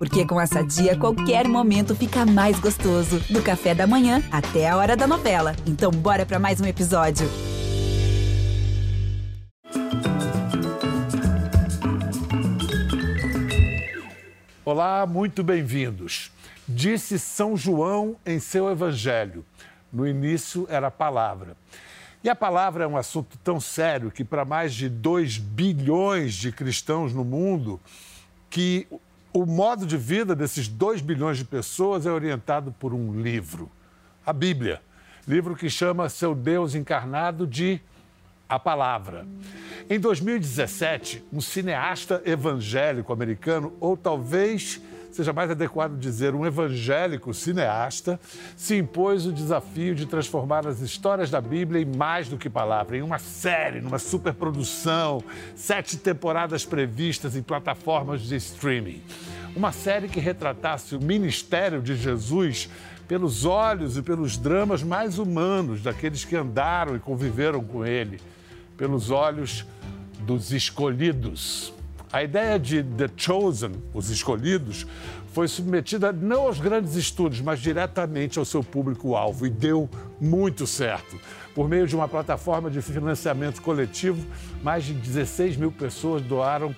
Porque com essa dia, qualquer momento fica mais gostoso. Do café da manhã até a hora da novela. Então, bora para mais um episódio. Olá, muito bem-vindos. Disse São João em seu evangelho: no início era a palavra. E a palavra é um assunto tão sério que, para mais de 2 bilhões de cristãos no mundo, que o modo de vida desses 2 bilhões de pessoas é orientado por um livro, a Bíblia. Livro que chama seu Deus encarnado de A Palavra. Em 2017, um cineasta evangélico americano, ou talvez seja mais adequado dizer um evangélico cineasta, se impôs o desafio de transformar as histórias da Bíblia em mais do que palavra, em uma série, numa superprodução, sete temporadas previstas em plataformas de streaming. Uma série que retratasse o ministério de Jesus pelos olhos e pelos dramas mais humanos daqueles que andaram e conviveram com ele, pelos olhos dos escolhidos. A ideia de The Chosen, os escolhidos, foi submetida não aos grandes estudos, mas diretamente ao seu público-alvo e deu muito certo. Por meio de uma plataforma de financiamento coletivo, mais de 16 mil pessoas doaram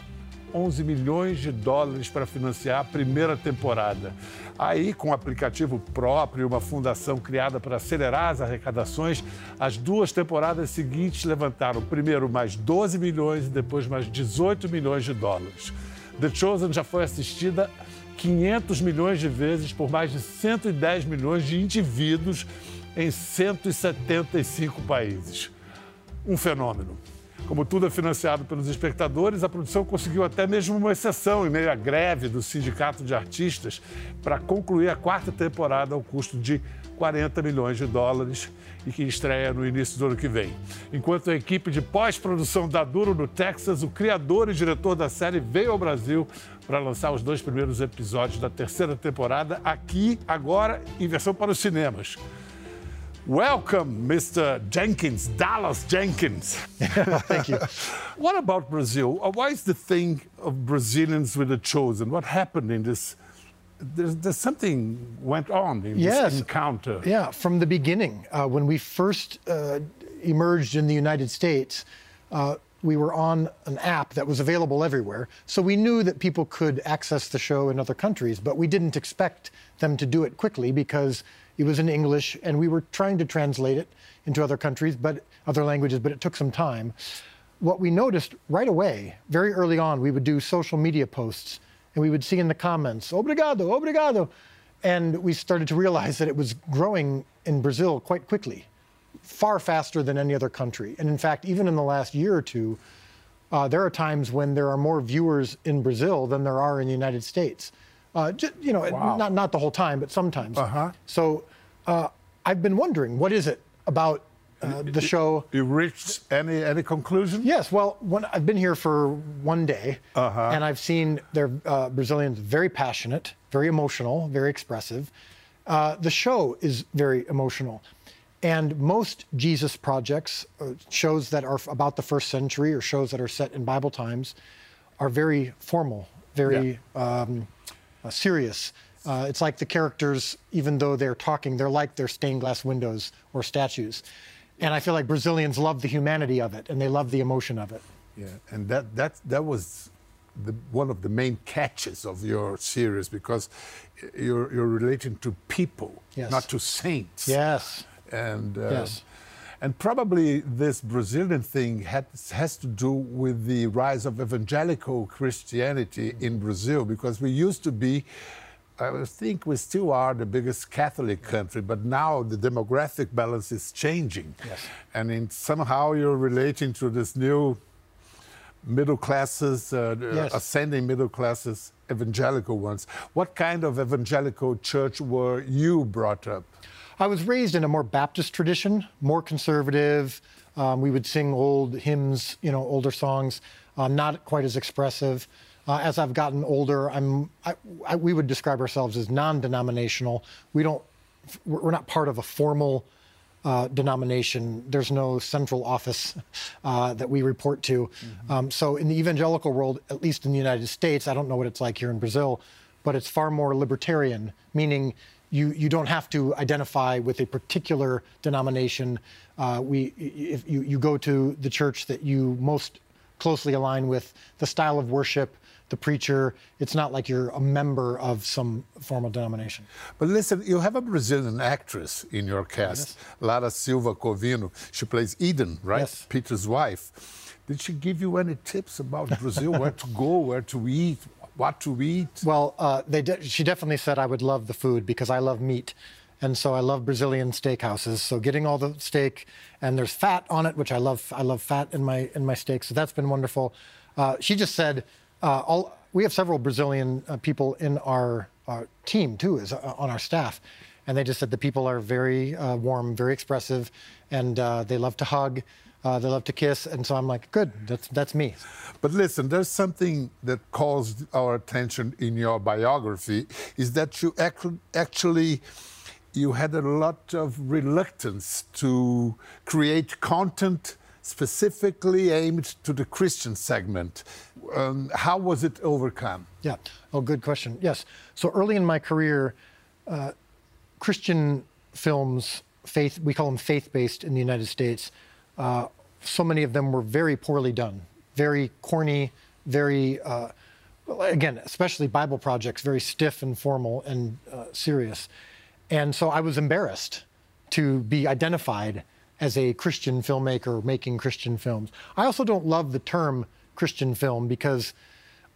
11 milhões de dólares para financiar a primeira temporada. Aí, com um aplicativo próprio e uma fundação criada para acelerar as arrecadações, as duas temporadas seguintes levantaram primeiro mais 12 milhões e depois mais 18 milhões de dólares. The Chosen já foi assistida 500 milhões de vezes por mais de 110 milhões de indivíduos em 175 países. Um fenômeno. Como tudo é financiado pelos espectadores, a produção conseguiu até mesmo uma exceção em meio à greve do Sindicato de Artistas para concluir a quarta temporada ao custo de 40 milhões de dólares e que estreia no início do ano que vem. Enquanto a equipe de pós-produção da Duro no Texas, o criador e diretor da série veio ao Brasil para lançar os dois primeiros episódios da terceira temporada aqui, agora, em versão para os cinemas. Welcome, Mr. Jenkins, Dallas Jenkins. Thank you. what about Brazil? Uh, why is the thing of Brazilians with the chosen? What happened in this? There's, there's something went on in Yes. this encounter. Yeah, from the beginning, uh, when we first uh, emerged in the United States, uh, we were on an app that was available everywhere. So we knew that people could access the show in other countries, but we didn't expect them to do it quickly because it was in English and we were trying to translate it into other countries, but other languages, but it took some time. What we noticed right away, very early on, we would do social media posts and we would see in the comments, obrigado, obrigado. And we started to realize that it was growing in Brazil quite quickly, far faster than any other country. And in fact, even in the last year or two, uh, there are times when there are more viewers in Brazil than there are in the United States. Uh, ju- you know, Wow. not, not the whole time, but sometimes. Uh-huh. So uh, I've been wondering, what is it about uh, the show? You reached any any conclusion? Yes, well, when, I've been here for one day, Uh-huh. and I've seen their uh, Brazilians very passionate, very emotional, very expressive. Uh, the show is very emotional. And most Jesus projects, uh, shows that are about the first century or shows that are set in Bible times, are very formal, very um, uh, serious. Uh, it's like the characters, even though they're talking, they're like their stained glass windows or statues. And I feel like Brazilians love the humanity of it and they love the emotion of it. Yeah, and that that that was the, one of the main catches of your series because you're you're relating to people, Yes. not to saints. Yes. and uh, Yes. And probably this Brazilian thing has has to do with the rise of evangelical Christianity in Brazil because we used to be. I think we still are the biggest Catholic country, but now the demographic balance is changing. Yes. And in, somehow you're relating to this new middle classes, uh, Yes. ascending middle classes, evangelical ones. What kind of evangelical church were you brought up? I was raised in a more Baptist tradition, more conservative. Um, we would sing old hymns, you know, older songs, um, not quite as expressive. Uh, as I've gotten older, I'm, I, I, we would describe ourselves as non-denominational. We don't, we're we're not part of a formal uh, denomination. There's no central office uh, that we report to. Um, so in the evangelical world, at least in the United States, I don't know what it's like here in Brazil, but it's far more libertarian, meaning you, you don't have to identify with a particular denomination. Uh, we, if you, you go to the church that you most closely align with, the style of worship, the preacher. It's not like you're a member of some formal denomination. But listen, you have a Brazilian actress in your cast, yes. Lara Silva Covino. She plays Eden, right? Yes. Peter's wife. Did she give you any tips about Brazil, where to go, where to eat, what to eat? Well, uh, they de- she definitely said I would love the food because I love meat. And so I love Brazilian steakhouses. So getting all the steak, and there's fat on it, which I love. I love fat in my in my steak. So that's been wonderful. Uh, she just said, uh, all, we have several Brazilian uh, people in our, our team too, is uh, on our staff, and they just said the people are very uh, warm, very expressive, and uh, they love to hug. Uh, they love to kiss, and so I'm like, good, that's that's me. But listen, there's something that calls our attention in your biography is that you actually you had a lot of reluctance to create content specifically aimed to the Christian segment. Um, how was it overcome? Yeah. Oh, good question. Yes. So early in my career, uh, Christian films, faith, we call them faith-based in the United States. Uh, so many of them were very poorly done, very corny, very, uh, again, especially Bible projects, very stiff and formal and uh, serious. And so I was embarrassed to be identified as a Christian filmmaker making Christian films. I also don't love the term Christian film because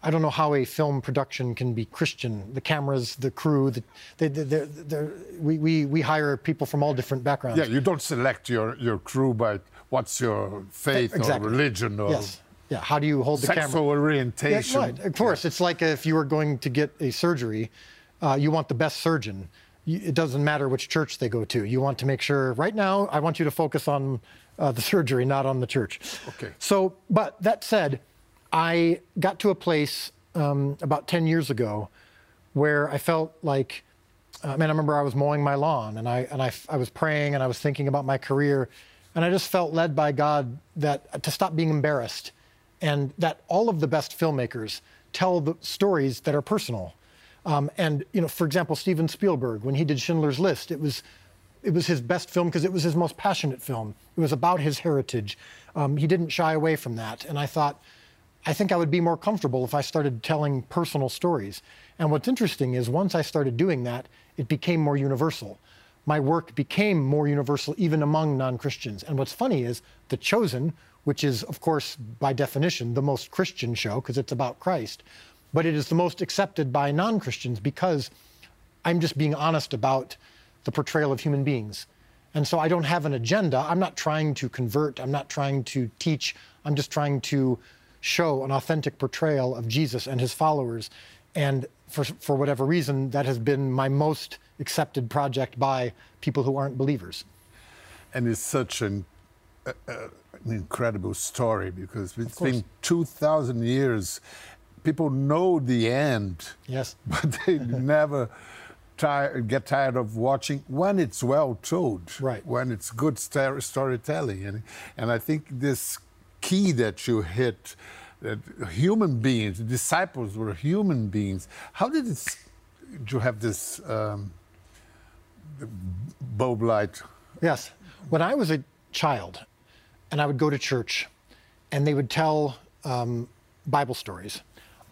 I don't know how a film production can be Christian. The cameras, the crew, the, they, they, they're, we, we, we hire people from all different backgrounds. Yeah, you don't select your, your crew by what's your faith exactly. or religion or. Yes. Yeah, how do you hold the camera? Sexual orientation. Yeah, right. Of course, yeah. it's like if you were going to get a surgery, uh, you want the best surgeon it doesn't matter which church they go to. You want to make sure, right now, I want you to focus on uh, the surgery, not on the church. Okay. So, but that said, I got to a place um, about 10 years ago where I felt like, uh, I I remember I was mowing my lawn and I, and I, I was praying and I was thinking about my career. And I just felt led by God that to stop being embarrassed and that all of the best filmmakers tell the stories that are personal um, and you know, for example, Steven Spielberg, when he did Schindler's List, it was it was his best film because it was his most passionate film. It was about his heritage. Um, he didn't shy away from that. And I thought, I think I would be more comfortable if I started telling personal stories. And what's interesting is once I started doing that, it became more universal. My work became more universal even among non Christians. And what's funny is The Chosen, which is, of course, by definition, the most Christian show because it's about Christ, but it is the most accepted by non Christians because I'm just being honest about the portrayal of human beings. And so I don't have an agenda. I'm not trying to convert, I'm not trying to teach, I'm just trying to show an authentic portrayal of Jesus and his followers. And for, for whatever reason, that has been my most accepted project by people who aren't believers. And it's such an, uh, uh, an incredible story because it's been 2,000 years people know the end. Yes. But they never try, get tired of watching when it's well told. Right. When it's good storytelling. And, and I think this key that you hit, that human beings, disciples were human beings. How did it, did you have this um, bulb light? Yes. When I was a child, and I would go to church, and they would tell um, Bible stories.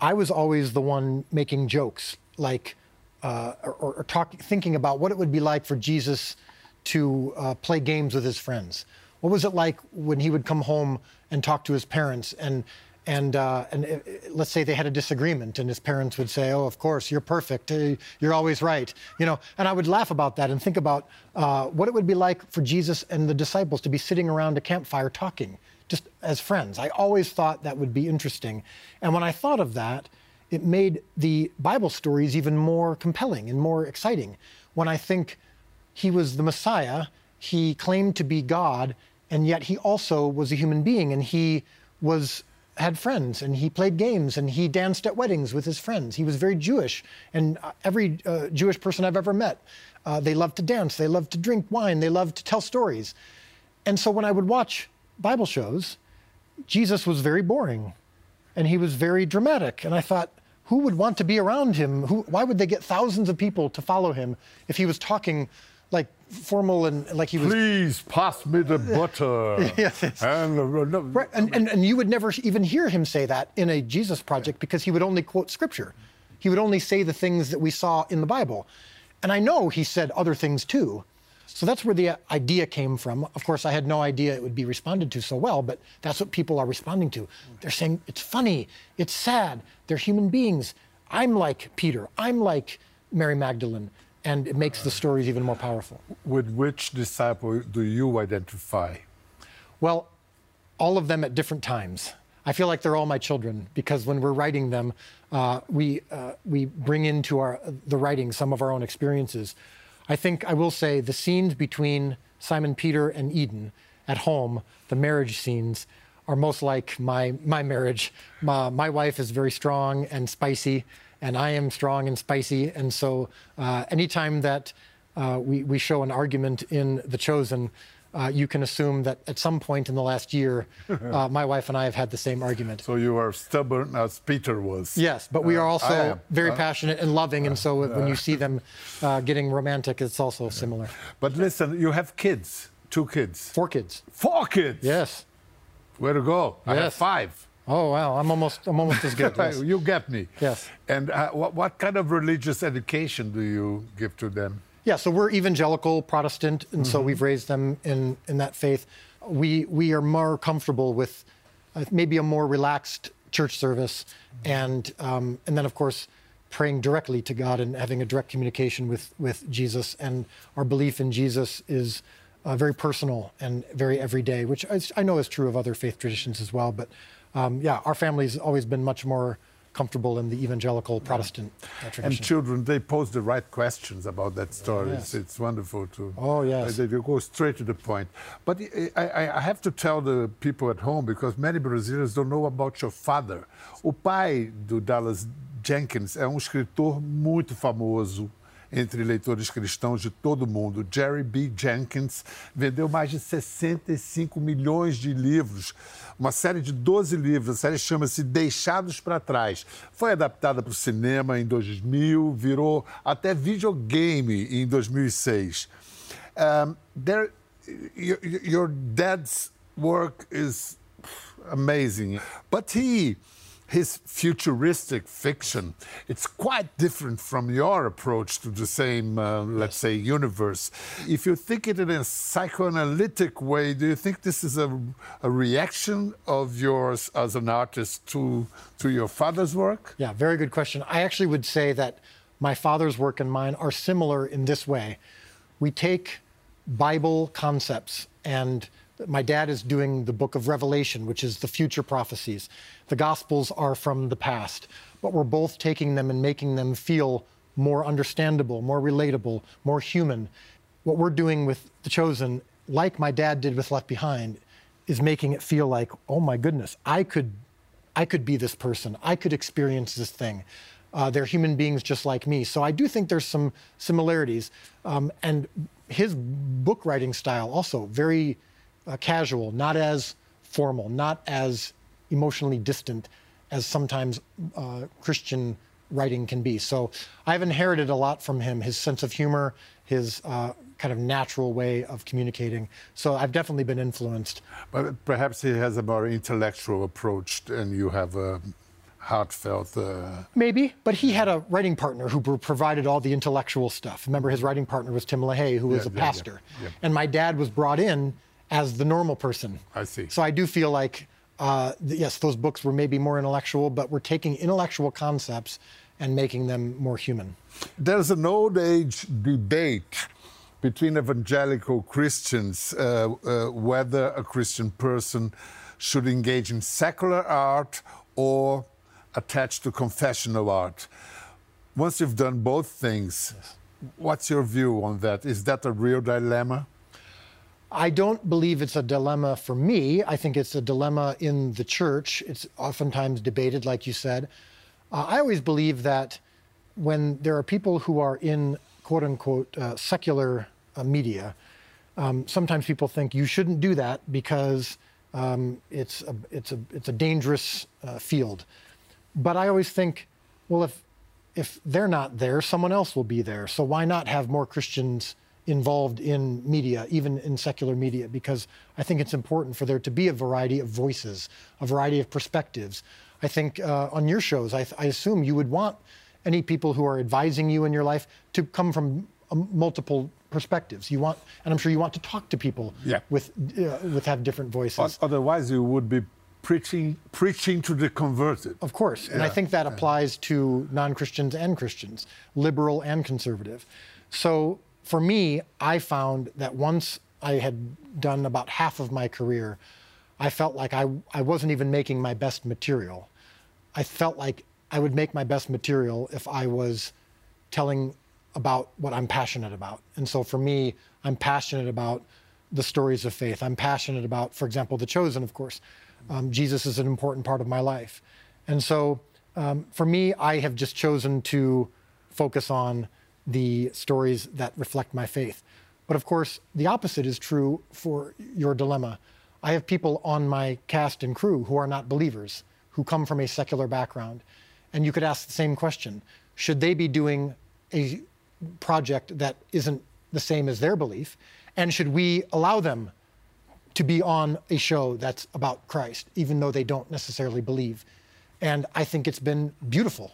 I was always the one making jokes, like, uh, or, or talk, thinking about what it would be like for Jesus to uh, play games with his friends. What was it like when he would come home and talk to his parents and and uh, and uh, let's say they had a disagreement and his parents would say, "Oh, of course, you're perfect. Uh, you're always right." You know, and I would laugh about that and think about uh, what it would be like for Jesus and the disciples to be sitting around a campfire talking just as friends. I always thought that would be interesting. And when I thought of that, it made the Bible stories even more compelling and more exciting. When I think he was the Messiah, he claimed to be God, and yet he also was a human being, and he was had friends and he played games and he danced at weddings with his friends. He was very Jewish, and uh, every uh, Jewish person I've ever met, uh, they love to dance, they love to drink wine, they love to tell stories. And so when I would watch Bible shows, Jesus was very boring and he was very dramatic. And I thought, who would want to be around him? Who, why would they get thousands of people to follow him if he was talking like formal and like he was? Please pass me the butter. Yes, yes. And, uh, no, Right, and, and, and you would never even hear him say that in a Jesus project because he would only quote scripture. He would only say the things that we saw in the Bible. And I know he said other things too. So that's where the idea came from. Of course, I had no idea it would be responded to so well, but that's what people are responding to. They're saying it's funny, it's sad, they're human beings. I'm like Peter, I'm like Mary Magdalene, and it makes the stories even more powerful. With which disciple do you identify? Well, all of them at different times. I feel like they're all my children because when we're writing them, uh, we uh, we bring into our the writing some of our own experiences. I think I will say the scenes between Simon Peter and Eden at home, the marriage scenes, are most like my my marriage. My, my wife is very strong and spicy, and I am strong and spicy. And so, uh, anytime that uh, we we show an argument in The Chosen, uh, you can assume that at some point in the last year, uh, my wife and I have had the same argument. So you are stubborn as Peter was. Yes, but we are also very Uh, passionate and loving, and so when you see them uh, getting romantic, it's also similar. But listen, you have kids, two kids, Four kids. four kids. Yes. Where to go? I have five. Oh wow, I'm almost I'm almost as good. Yes. you get me. Yes. And uh, what, what kind of religious education do you give to them? Yeah, so we're evangelical Protestant, and so we've raised them in, in that faith. We we are more comfortable with uh, maybe a more relaxed church service, and um, and then of course praying directly to God and having a direct communication with with Jesus. And our belief in Jesus is uh, very personal and very everyday, which I, I know is true of other faith traditions as well. But um, yeah, our family's always been much more comfortable in the evangelical Protestant uh, tradition. And children, they pose the right questions about that story. Yes. It's, it's wonderful to. Oh, yes. They, they go straight to the point. But I, I, I have to tell the people at home because many Brazilians don't know about your father. O pai do Dallas Jenkins é um escritor muito famoso entre leitores cristãos de todo o mundo. Jerry B. Jenkins vendeu mais de 65 milhões de livros, uma série de 12 livros. A série chama-se Deixados para Trás. Foi adaptada para o cinema em 2000, virou até videogame em 2006. Um, there, your, your dad's work is amazing, but he his futuristic fiction it's quite different from your approach to the same uh, let's say universe if you think it in a psychoanalytic way do you think this is a, a reaction of yours as an artist to to your father's work Yeah, very good question. I actually would say that my father's work and mine are similar in this way. We take Bible concepts, and my dad is doing the book of Revelation, which is the future prophecies. The Gospels are from the past, but we're both taking them and making them feel more understandable, more relatable, more human. What we're doing with The Chosen, like my dad did with Left Behind, is making it feel like, oh my goodness, I could I could be this person. I could experience this thing. Uh, they're human beings just like me. So I do think there's some similarities. Um, and his book writing style also very uh, casual, not as formal, not as emotionally distant as sometimes uh, Christian writing can be. So I've inherited a lot from him, his sense of humor, his uh, kind of natural way of communicating. So I've definitely been influenced. but perhaps he has a more intellectual approach and you have a heartfelt uh, Maybe, but he had a writing partner who provided all the intellectual stuff. Remember, his writing partner was Tim LaHaye, who was Yeah, a yeah, pastor. yeah. And my dad was brought in as the normal person. I see. So I do feel like, uh, yes, those books were maybe more intellectual, but we're taking intellectual concepts and making them more human. There's an old age debate between evangelical Christians uh, uh, whether a Christian person should engage in secular art or attach to confessional art. Once you've done both things, what's your view on that? Is that a real dilemma? I don't believe it's a dilemma for me. I think it's a dilemma in the church. It's oftentimes debated, like you said. Uh, I always believe that when there are people who are in quote unquote uh, secular uh, media, um, sometimes people think you shouldn't do that because um, it's, a, it's, a, it's a dangerous uh, field. But I always think well, if if they're not there, someone else will be there. So why not have more Christians involved in media, even in secular media? Because I think it's important for there to be a variety of voices, a variety of perspectives. I think uh, on your shows, I, I, assume you would want any people who are advising you in your life to come from um, multiple perspectives. You want, and I'm sure you want to talk to people yeah. with uh, with have different voices. Otherwise, you would be preaching preaching to the converted. Of course, yeah. and I think that applies to non-Christians and Christians, liberal and conservative. So for me, I found that once I had done about half of my career, I felt like I, I wasn't even making my best material. I felt like I would make my best material if I was telling about what I'm passionate about. And so for me, I'm passionate about the stories of faith. I'm passionate about, for example, The Chosen, of course. Um, Jesus is an important part of my life. And so um, for me, I have just chosen to focus on the stories that reflect my faith. But of course, the opposite is true for your dilemma. I have people on my cast and crew who are not believers, who come from a secular background. And you could ask the same question Should they be doing a project that isn't the same as their belief? And should we allow them to be on a show that's about Christ, even though they don't necessarily believe? And I think it's been beautiful.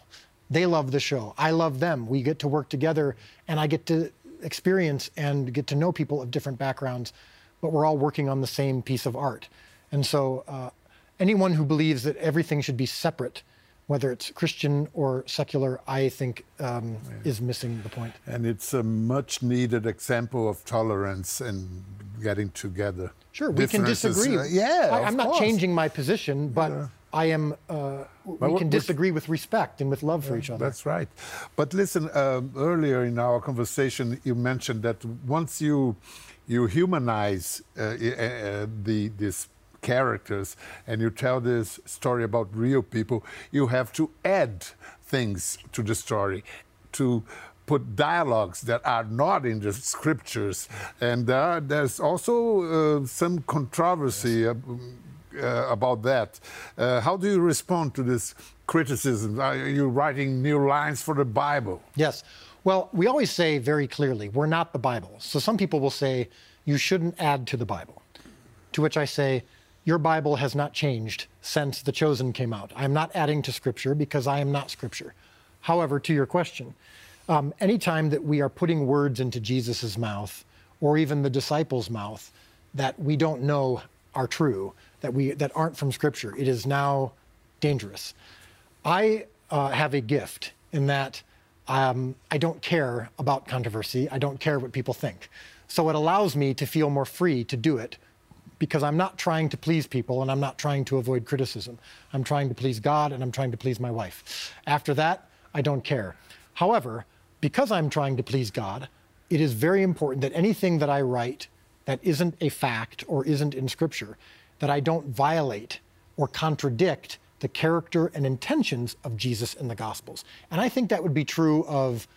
They love the show. I love them. We get to work together, and I get to experience and get to know people of different backgrounds, but we're all working on the same piece of art. And so, uh, anyone who believes that everything should be separate whether it's Christian or secular, I think um, yeah. is missing the point. And it's a much needed example of tolerance and getting together. Sure, we can disagree. Uh, yeah, I, am not changing my position, but. Yeah. I am. Uh, we can disagree with respect and with love for each other. That's right. But listen, uh, earlier in our conversation, you mentioned that once you you humanize uh, uh the this characters and you tell this story about real people, you have to add things to the story to put dialogues that are not in the scriptures. And uh, there's also uh, some controversy yes. Uh, about that. Uh, how do you respond to this criticism? Are you writing new lines for the Bible? Yes. Well, we always say very clearly, we're not the Bible. So some people will say, you shouldn't add to the Bible. To which I say, your Bible has not changed since The Chosen came out. I'm not adding to Scripture because I am not Scripture. However, to your question, um, anytime that we are putting words into Jesus' mouth or even the disciples' mouth that we don't know are true, that, we, that aren't from Scripture, it is now dangerous. I uh, have a gift in that um, I don't care about controversy, I don't care what people think. So it allows me to feel more free to do it because I'm not trying to please people and I'm not trying to avoid criticism. I'm trying to please God and I'm trying to please my wife. After that, I don't care. However, because I'm trying to please God, it is very important that anything that I write that isn't a fact or isn't in Scripture, that I don't violate or contradict the character and intentions of Jesus in the Gospels. And I think that would be true of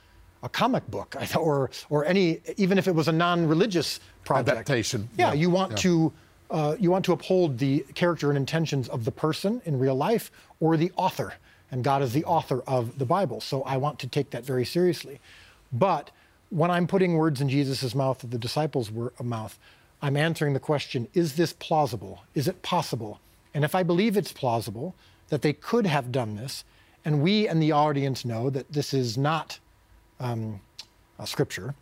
a comic book or, or any, even if it was a non religious project. Adaptation. Yeah, yeah. you want yeah. to uh, you want to uphold the character and intentions of the person in real life or the author. And God is the author of the Bible. So I want to take that very seriously. But when I'm putting words in Jesus' mouth, that the disciples' were a mouth, I'm answering the question is this plausible? Is it possible? And if I believe it's plausible that they could have done this, and we and the audience know that this is not um, scripture,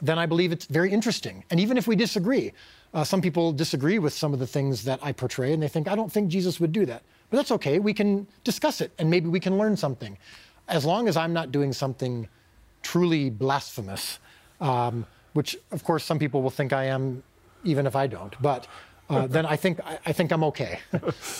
then I believe it's very interesting. And even if we disagree, uh, some people disagree with some of the things that I portray, and they think, I don't think Jesus would do that. But that's okay. We can discuss it, and maybe we can learn something. As long as I'm not doing something truly blasphemous, um, which, of course, some people will think I am, even if I don't. But uh, then I think, I, I think I'm okay.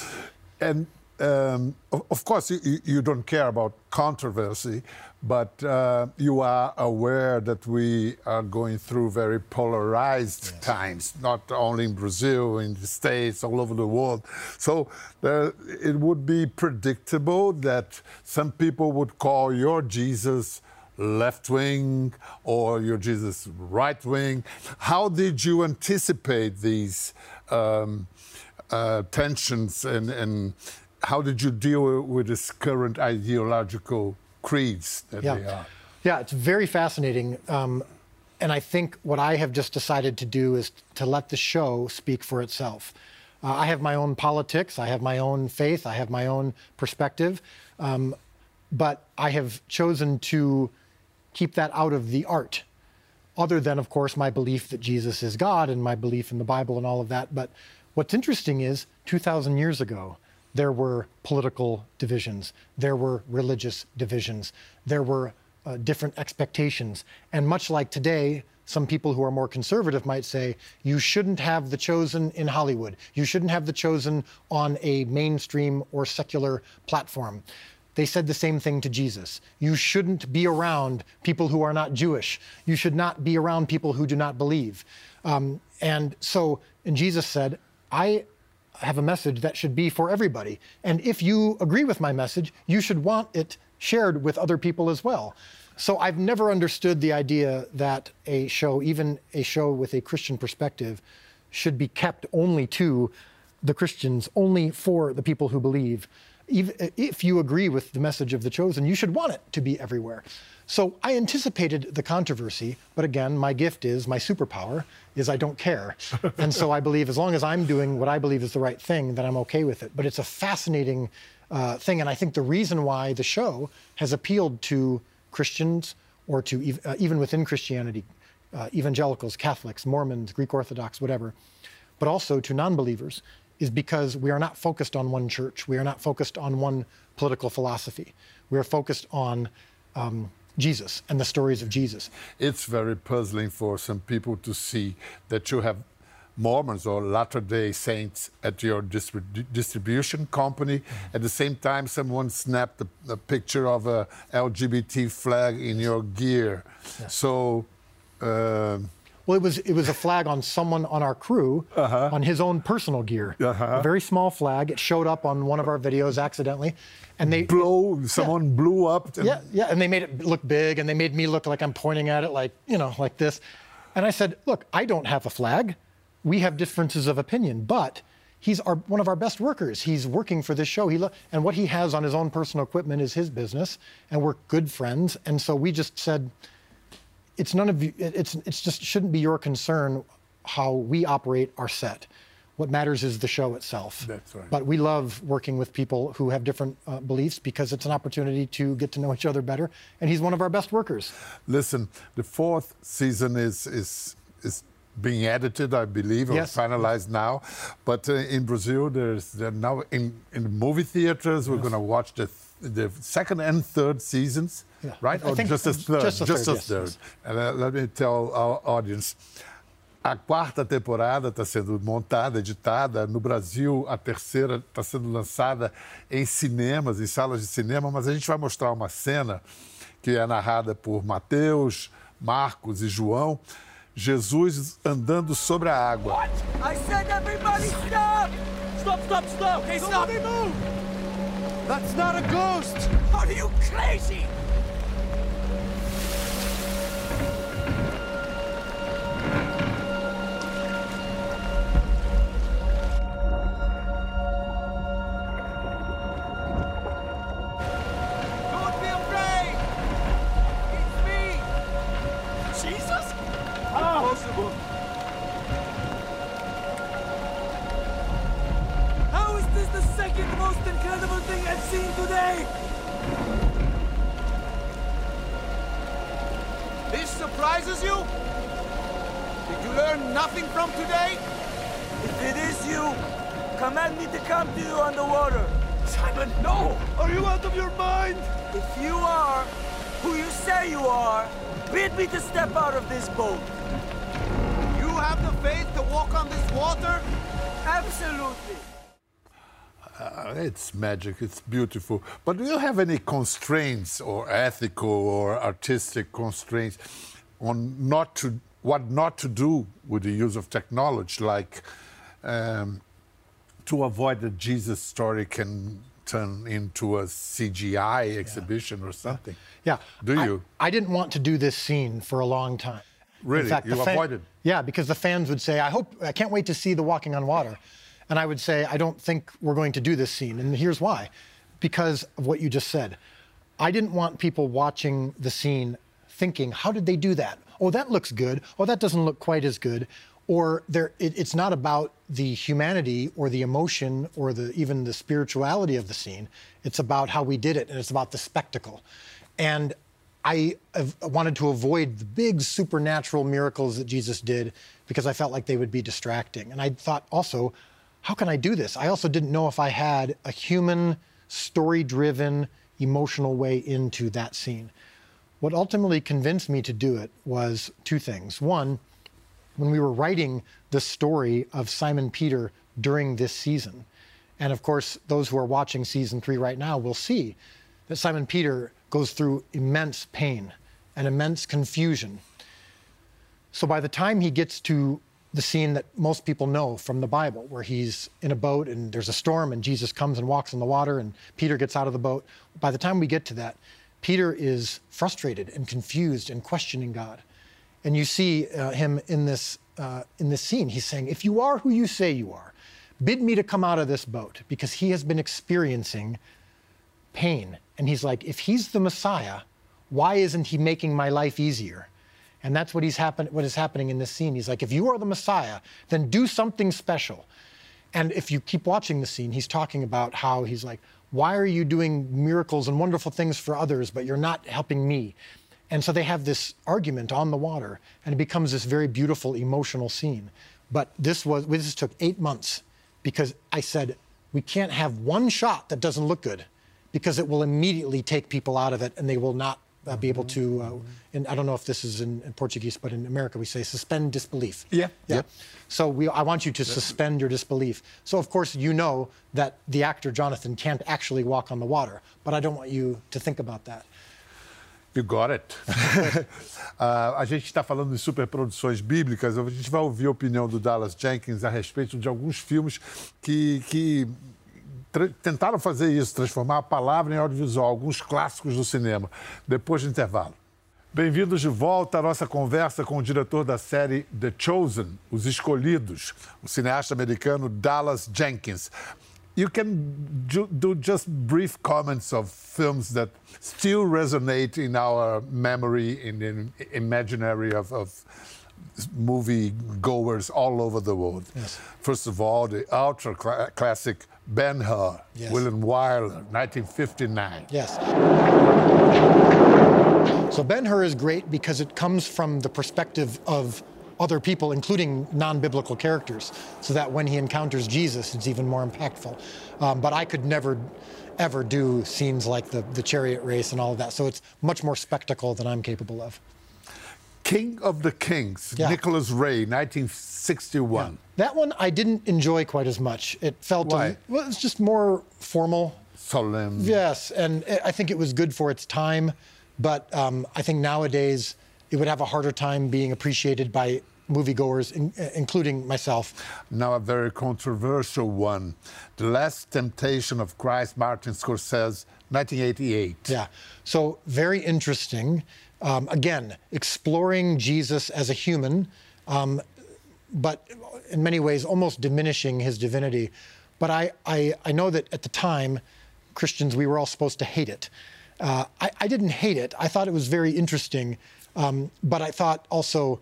and um, of course, you, you, don't care about controversy, but uh, you are aware that we are going through very polarized yes. times, not only in Brazil, in the States, all over the world. So uh, it would be predictable that some people would call your Jesus left wing or your Jesus right wing. How did you anticipate these um, uh, tensions and, and how did you deal with this current ideological creeds that yeah. they are? Yeah, it's very fascinating. Um, and I think what I have just decided to do is to let the show speak for itself. Uh, I have my own politics, I have my own faith, I have my own perspective, um, but I have chosen to keep that out of the art. Other than, of course, my belief that Jesus is God and my belief in the Bible and all of that. But what's interesting is 2,000 years ago, there were political divisions, there were religious divisions, there were uh, different expectations. And much like today, some people who are more conservative might say, you shouldn't have the chosen in Hollywood. You shouldn't have the chosen on a mainstream or secular platform. They said the same thing to Jesus. You shouldn't be around people who are not Jewish. You should not be around people who do not believe. Um, and so, and Jesus said, I have a message that should be for everybody. And if you agree with my message, you should want it shared with other people as well. So I've never understood the idea that a show, even a show with a Christian perspective, should be kept only to the Christians, only for the people who believe. If you agree with the message of the chosen, you should want it to be everywhere. So I anticipated the controversy, but again, my gift is, my superpower is I don't care. and so I believe as long as I'm doing what I believe is the right thing, that I'm okay with it. But it's a fascinating uh, thing. And I think the reason why the show has appealed to Christians or to uh, even within Christianity, uh, evangelicals, Catholics, Mormons, Greek Orthodox, whatever, but also to non believers, is because we are not focused on one church. We are not focused on one political philosophy. We are focused on um, Jesus and the stories of Jesus. It's very puzzling for some people to see that you have Mormons or Latter day Saints at your distrib- distribution company. Mm-hmm. At the same time, someone snapped a, a, picture of a LGBT flag in your gear. Yeah. So. Uh, well, it was it was a flag on someone on our crew uh-huh. on his own personal gear. Uh-huh. A very small flag. It showed up on one of our videos accidentally, and they blow. Someone yeah. blew up. And... Yeah, yeah, and they made it look big, and they made me look like I'm pointing at it, like you know, like this. And I said, "Look, I don't have a flag we have differences of opinion, but he's our, one of our best workers. He's working for this show. He lo- and what he has on his own personal equipment is his business, and we're good friends. And so we just said, it's none of you. It's it's just shouldn't be your concern how we operate our set. What matters is the show itself. That's right. But we love working with people who have different uh, beliefs because it's an opportunity to get to know each other better. And he's one of our best workers. Listen, the fourth season is is is being edited, I believe, or yes. finalized now. But uh, in Brazil, there's now in, in movie theaters, we're yes. going to watch the, the second and third seasons, yeah. right? I or just a third? Just a just third. A third. Yes. And uh, let me tell our audience. A quarta temporada está sendo montada, editada. No Brasil, a terceira está sendo lançada em cinemas, em salas de cinema, mas a gente vai mostrar uma cena que é narrada por Mateus, Marcos e João Jesus andando sobre a água. What? I said everybody stop! Stop, stop, stop! Okay, stop! move! That's not a ghost! Are you crazy? have seen today! This surprises you? Did you learn nothing from today? If it is you, command me to come to you on the water. Simon, no! Are you out of your mind? If you are who you say you are, bid me to step out of this boat. You have the faith to walk on this water? Absolutely it's magic, it's beautiful. But do you have any constraints or ethical or artistic constraints on not to what not to do with the use of technology, like um, to avoid that Jesus story can turn into a CGI exhibition yeah. or something? Yeah. Do you? I, I, didn't want to do this scene for a long time. Really? In fact, you avoided? Yeah, because the fans would say, "I hope I can't wait to see the walking on water." And I would say, I don't think we're going to do this scene. And here's why because of what you just said. I didn't want people watching the scene thinking, how did they do that? Oh, that looks good. Oh, that doesn't look quite as good. Or there, it, it's not about the humanity or the emotion or the, even the spirituality of the scene. It's about how we did it, and it's about the spectacle. And I wanted to avoid the big supernatural miracles that Jesus did because I felt like they would be distracting. And I thought also, how can I do this? I also didn't know if I had a human, story driven, emotional way into that scene. What ultimately convinced me to do it was two things. One, when we were writing the story of Simon Peter during this season, and of course, those who are watching season three right now will see that Simon Peter goes through immense pain and immense confusion. So by the time he gets to the scene that most people know from the Bible, where he's in a boat and there's a storm and Jesus comes and walks in the water and Peter gets out of the boat. By the time we get to that, Peter is frustrated and confused and questioning God. And you see uh, him in this, uh, in this scene. He's saying, If you are who you say you are, bid me to come out of this boat because he has been experiencing pain. And he's like, If he's the Messiah, why isn't he making my life easier? And that's what, he's happen- what is happening in this scene. He's like, if you are the Messiah, then do something special. And if you keep watching the scene, he's talking about how he's like, why are you doing miracles and wonderful things for others, but you're not helping me? And so they have this argument on the water, and it becomes this very beautiful emotional scene. But this was this took eight months because I said we can't have one shot that doesn't look good because it will immediately take people out of it and they will not uh, be able to, uh, and I don't know if this is in, in, Portuguese, but in America we say suspend disbelief. Yeah. Yeah. Yep. So we, I want you to suspend your disbelief. So of course you know that the actor Jonathan can't actually walk on the water, but I don't want you to think about that. You got it. uh, a gente está falando de superproduções bíblicas. A gente vai ouvir a opinião do Dallas Jenkins a respeito de alguns filmes que, que tentaram fazer isso, transformar a palavra em audiovisual, alguns clássicos do cinema. Depois do intervalo. Bem-vindos de volta à nossa conversa com o diretor da série The Chosen, Os Escolhidos, o cineasta americano Dallas Jenkins. You can do just brief comments of films that still resonate in our memory, in the imaginary of, of movie goers all over the world. Yes. First of all, the ultra cl classic Ben Hur, yes. William Wyler, 1959. Yes. So Ben Hur is great because it comes from the perspective of other people, including non-biblical characters, so that when he encounters Jesus, it's even more impactful. Um, but I could never, ever do scenes like the, the chariot race and all of that, so it's much more spectacle than I'm capable of. King of the Kings, Yeah. Nicholas Ray, 1961. That one I didn't enjoy quite as much. It felt, a- Why? well, it's just more formal. Solemn. Yes, and I- I think it was good for its time, but um, I think nowadays it would have a harder time being appreciated by moviegoers, in, uh, including myself. Now, a very controversial one The Last Temptation of Christ, Martin Scorsese, 1988. Yeah, so very interesting. Um, again, exploring Jesus as a human, um, but in many ways almost diminishing his divinity. But I, I, I know that at the time, Christians, we were all supposed to hate it. Uh, I, I didn't hate it. I thought it was very interesting, um, but I thought also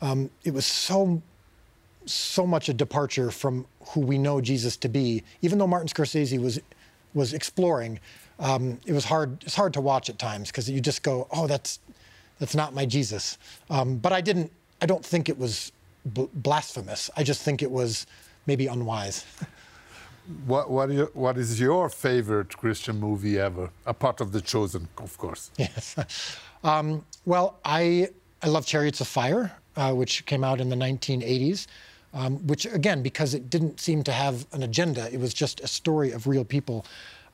um, it was so so much a departure from who we know Jesus to be. Even though Martin Scorsese was was exploring, um, it was hard. It's hard to watch at times because you just go, "Oh, that's that's not my Jesus." Um, but I didn't. I don't think it was blasphemous. I just think it was maybe unwise. What, what, you- what is your favorite Christian movie ever? Apart of The Chosen, of course. Yes. Um, well, I I love Chariots of Fire, uh, which came out in the 1980s. Um, which again, because it didn't seem to have an agenda, it was just a story of real people.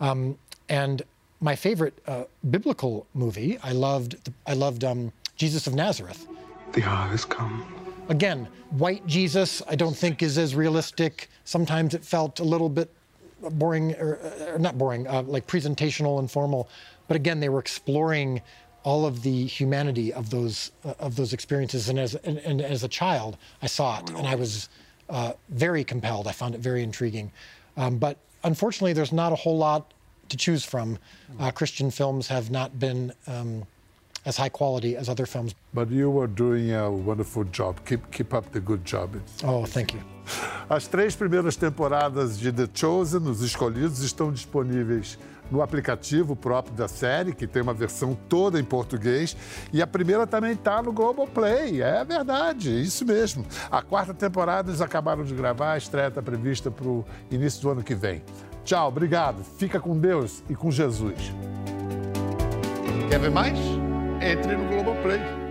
Um, and my favorite uh, biblical movie, I loved. The, I loved um, Jesus of Nazareth. The hour has come. Again, white Jesus, I don't think is as realistic. Sometimes it felt a little bit boring, or, or not boring, uh, like presentational and formal. But again, they were exploring all of the humanity of those uh, of those experiences. And as and, and as a child, I saw it, and I was uh, very compelled. I found it very intriguing. Um, but unfortunately, there's not a whole lot to choose from. Uh, Christian films have not been um, as high quality as other films. But you are doing a wonderful job. Keep, keep up the good job. Oh, thank you. As três primeiras temporadas de The Chosen, Os Escolhidos, estão disponíveis no aplicativo próprio da série, que tem uma versão toda em português. E a primeira também está no Globoplay. É verdade, é isso mesmo. A quarta temporada eles acabaram de gravar, a estreia está prevista para o início do ano que vem. Tchau, obrigado. Fica com Deus e com Jesus. Quer ver mais? Entre no Globoplay.